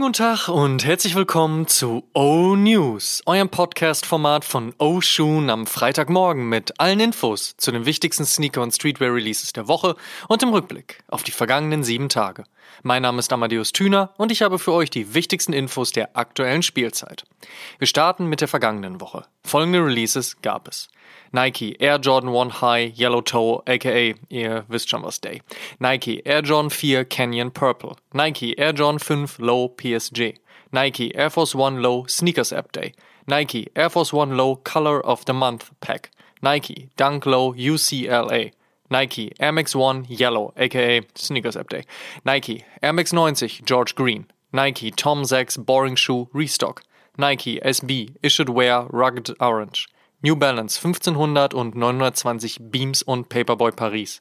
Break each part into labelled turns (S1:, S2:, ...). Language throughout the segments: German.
S1: Schönen guten Tag und herzlich willkommen zu O News, eurem Podcast-Format von O Shoon am Freitagmorgen mit allen Infos zu den wichtigsten Sneaker- und Streetwear-Releases der Woche und im Rückblick auf die vergangenen sieben Tage. Mein Name ist Amadeus Thüner und ich habe für euch die wichtigsten Infos der aktuellen Spielzeit. Wir starten mit der vergangenen Woche. Folgende Releases gab es. Nike Air Jordan 1 High Yellow Toe, aka ihr wisst schon was Day. Nike Air Jordan 4 Canyon Purple. Nike Air Jordan 5 Low PSG. Nike Air Force One Low Sneakers App Day. Nike Air Force One Low Color of the Month Pack. Nike Dunk Low UCLA. Nike Air Max 1 Yellow, aka Sneakers App Day. Nike Air Max 90 George Green. Nike Tom Sachs Boring Shoe Restock. Nike SB Issued Wear Rugged Orange. New Balance 1500 und 920 Beams und Paperboy Paris.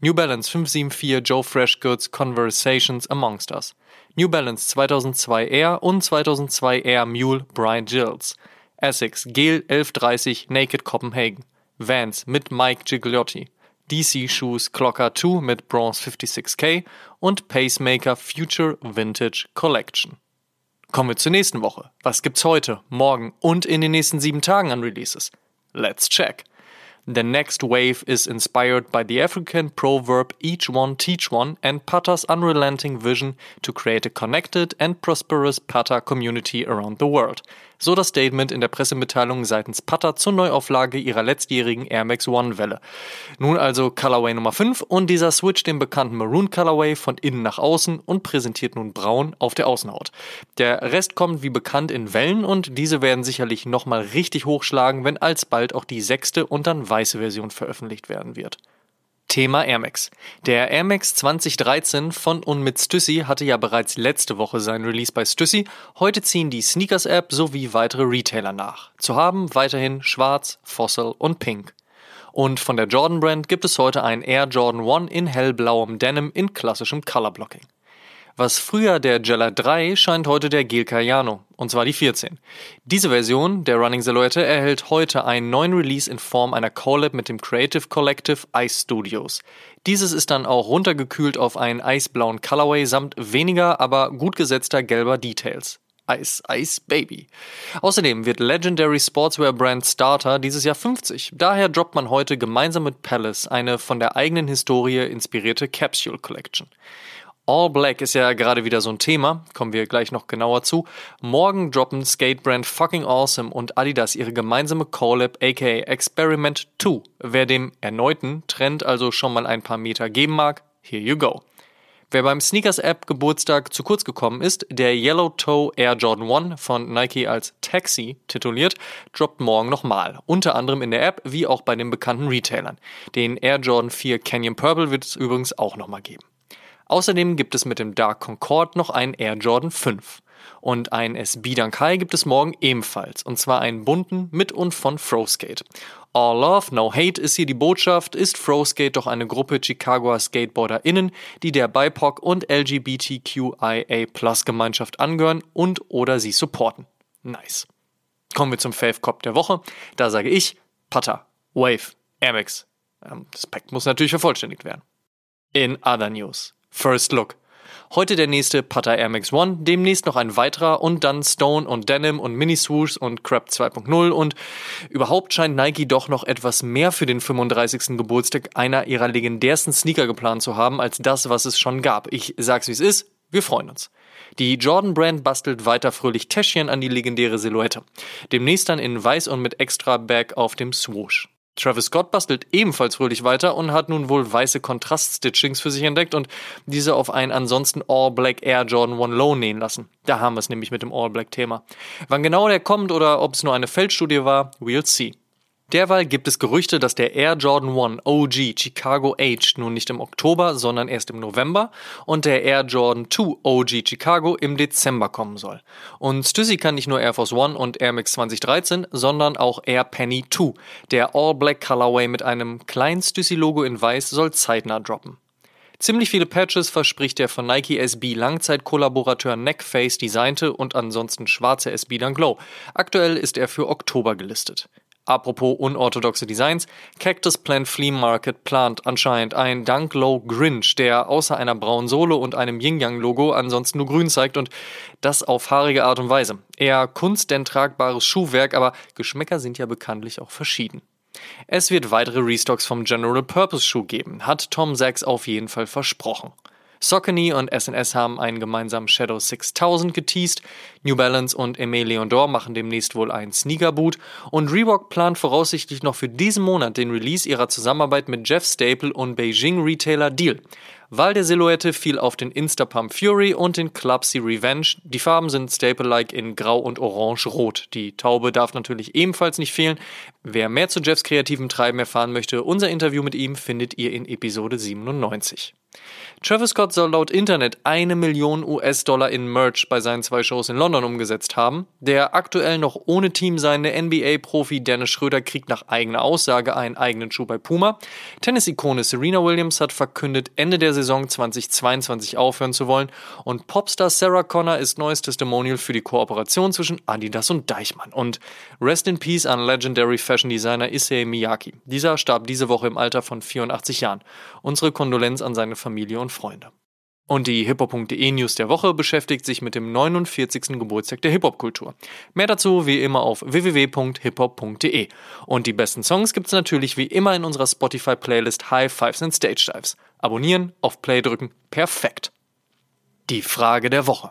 S1: New Balance 574 Joe Fresh Goods Conversations Amongst Us. New Balance 2002 Air und 2002 Air Mule Brian Gilles. Essex Gel 1130 Naked Copenhagen. Vans mit Mike Gigliotti. DC Shoes Clocker 2 mit Bronze 56K und Pacemaker Future Vintage Collection. Kommen wir zur nächsten Woche. Was gibt's heute, morgen und in den nächsten sieben Tagen an Releases? Let's check. The next wave is inspired by the African proverb each one teach one and Pata's unrelenting vision to create a connected and prosperous Pata community around the world. So das Statement in der Pressemitteilung seitens Pata zur Neuauflage ihrer letztjährigen Air Max One Welle. Nun also Colorway Nummer 5 und dieser Switch den bekannten Maroon Colorway von innen nach außen und präsentiert nun braun auf der Außenhaut. Der Rest kommt wie bekannt in Wellen und diese werden sicherlich nochmal richtig hochschlagen, wenn alsbald auch die sechste und dann weiße Version veröffentlicht werden wird. Thema Air Max. Der Air Max 2013 von und mit Stussy hatte ja bereits letzte Woche sein Release bei Stussy. Heute ziehen die Sneakers App sowie weitere Retailer nach. Zu haben weiterhin Schwarz, Fossil und Pink. Und von der Jordan Brand gibt es heute einen Air Jordan 1 in hellblauem Denim in klassischem Colorblocking. Was früher der Gela 3 scheint heute der Gel Cayano, und zwar die 14. Diese Version der Running Silhouette erhält heute einen neuen Release in Form einer Collab mit dem Creative Collective Ice Studios. Dieses ist dann auch runtergekühlt auf einen eisblauen Colorway samt weniger, aber gut gesetzter gelber Details. Ice Ice Baby. Außerdem wird Legendary Sportswear Brand Starter dieses Jahr 50. Daher droppt man heute gemeinsam mit Palace eine von der eigenen Historie inspirierte Capsule Collection. All Black ist ja gerade wieder so ein Thema, kommen wir gleich noch genauer zu. Morgen droppen Skatebrand Fucking Awesome und Adidas ihre gemeinsame Collab aka Experiment 2. Wer dem erneuten Trend also schon mal ein paar Meter geben mag, here you go. Wer beim Sneakers App Geburtstag zu kurz gekommen ist, der Yellow Toe Air Jordan 1 von Nike als Taxi tituliert, droppt morgen nochmal. Unter anderem in der App wie auch bei den bekannten Retailern. Den Air Jordan 4 Canyon Purple wird es übrigens auch nochmal geben. Außerdem gibt es mit dem Dark Concorde noch einen Air Jordan 5. Und ein SB Dunk High gibt es morgen ebenfalls. Und zwar einen bunten mit und von Froskate. All Love, No Hate ist hier die Botschaft, ist Froskate doch eine Gruppe Chicagoer SkateboarderInnen, die der BIPOC und LGBTQIA Gemeinschaft angehören und oder sie supporten. Nice. Kommen wir zum Fave Cop der Woche. Da sage ich Pata, Wave, Air Max. Ähm, das Pack muss natürlich vervollständigt werden. In other news. First Look. Heute der nächste Pata Air Max One, demnächst noch ein weiterer und dann Stone und Denim und Mini Swoosh und Crab 2.0 und überhaupt scheint Nike doch noch etwas mehr für den 35. Geburtstag einer ihrer legendärsten Sneaker geplant zu haben als das, was es schon gab. Ich sag's wie es ist, wir freuen uns. Die Jordan Brand bastelt weiter fröhlich Täschchen an die legendäre Silhouette. Demnächst dann in weiß und mit extra Bag auf dem Swoosh. Travis Scott bastelt ebenfalls fröhlich weiter und hat nun wohl weiße Kontraststitchings für sich entdeckt und diese auf einen ansonsten All-Black Air Jordan 1 Low nähen lassen. Da haben wir es nämlich mit dem All-Black-Thema. Wann genau der kommt oder ob es nur eine Feldstudie war, we'll see. Derweil gibt es Gerüchte, dass der Air Jordan 1 OG Chicago Aged nun nicht im Oktober, sondern erst im November und der Air Jordan 2 OG Chicago im Dezember kommen soll. Und Stussy kann nicht nur Air Force One und Air Max 2013, sondern auch Air Penny 2. Der All Black Colorway mit einem kleinen Stussy Logo in weiß soll zeitnah droppen. Ziemlich viele Patches verspricht der von Nike SB Langzeitkollaborateur Neckface designte und ansonsten schwarze SB Dunk Low. Aktuell ist er für Oktober gelistet. Apropos unorthodoxe Designs, Cactus Plant Flea Market plant anscheinend ein Dunk Low Grinch, der außer einer braunen Sohle und einem Yin-Yang-Logo ansonsten nur grün zeigt und das auf haarige Art und Weise. Eher Kunst denn tragbares Schuhwerk, aber Geschmäcker sind ja bekanntlich auch verschieden. Es wird weitere Restocks vom General Purpose Schuh geben, hat Tom Sachs auf jeden Fall versprochen. Saucony und SNS haben einen gemeinsamen Shadow 6000 geteased, New Balance und Aimé Leon Dor machen demnächst wohl ein Sneaker-Boot und Reebok plant voraussichtlich noch für diesen Monat den Release ihrer Zusammenarbeit mit Jeff Staple und Beijing-Retailer Deal. Wahl der Silhouette fiel auf den Instapump Fury und den Clubsy Revenge. Die Farben sind Staple-like in Grau und Orange-Rot. Die Taube darf natürlich ebenfalls nicht fehlen. Wer mehr zu Jeffs kreativem Treiben erfahren möchte, unser Interview mit ihm findet ihr in Episode 97. Travis Scott soll laut Internet eine Million US-Dollar in Merch bei seinen zwei Shows in London umgesetzt haben. Der aktuell noch ohne Team seiende NBA-Profi Dennis Schröder kriegt nach eigener Aussage einen eigenen Schuh bei Puma. Tennis-Ikone Serena Williams hat verkündet, Ende der Saison 2022 aufhören zu wollen. Und Popstar Sarah Connor ist neues Testimonial für die Kooperation zwischen Adidas und Deichmann. Und Rest in Peace an Legendary Fashion Designer Issei Miyake. Dieser starb diese Woche im Alter von 84 Jahren. Unsere Kondolenz an seine Familie und Freunde. Und die hiphop.de News der Woche beschäftigt sich mit dem 49. Geburtstag der Hip-Hop-Kultur. Mehr dazu wie immer auf www.hiphop.de. Und die besten Songs gibt's natürlich wie immer in unserer Spotify-Playlist High Fives and Stage Dives. Abonnieren, auf Play drücken, perfekt. Die Frage der Woche.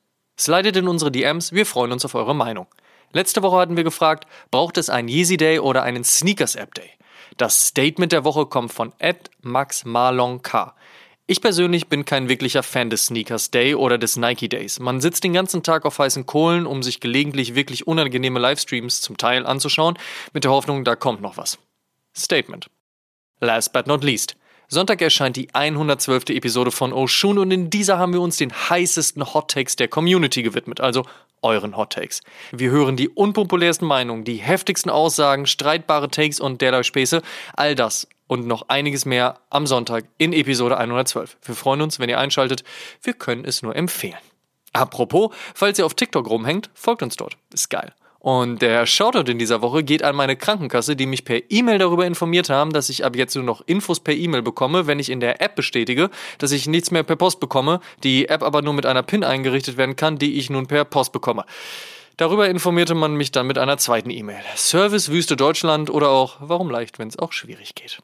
S1: Slidet in unsere DMs, wir freuen uns auf eure Meinung. Letzte Woche hatten wir gefragt, braucht es einen Yeezy Day oder einen Sneakers App Day? Das Statement der Woche kommt von Ed Max Marlon K. Ich persönlich bin kein wirklicher Fan des Sneakers Day oder des Nike Days. Man sitzt den ganzen Tag auf heißen Kohlen, um sich gelegentlich wirklich unangenehme Livestreams zum Teil anzuschauen, mit der Hoffnung, da kommt noch was. Statement. Last but not least. Sonntag erscheint die 112. Episode von Oshun und in dieser haben wir uns den heißesten Hot Takes der Community gewidmet, also euren Hot Takes. Wir hören die unpopulärsten Meinungen, die heftigsten Aussagen, streitbare Takes und derlei Späße, all das und noch einiges mehr am Sonntag in Episode 112. Wir freuen uns, wenn ihr einschaltet. Wir können es nur empfehlen. Apropos, falls ihr auf TikTok rumhängt, folgt uns dort. Ist geil. Und der Shoutout in dieser Woche geht an meine Krankenkasse, die mich per E-Mail darüber informiert haben, dass ich ab jetzt nur noch Infos per E-Mail bekomme, wenn ich in der App bestätige, dass ich nichts mehr per Post bekomme, die App aber nur mit einer PIN eingerichtet werden kann, die ich nun per Post bekomme. Darüber informierte man mich dann mit einer zweiten E-Mail. Service Wüste Deutschland oder auch Warum leicht, wenn es auch schwierig geht.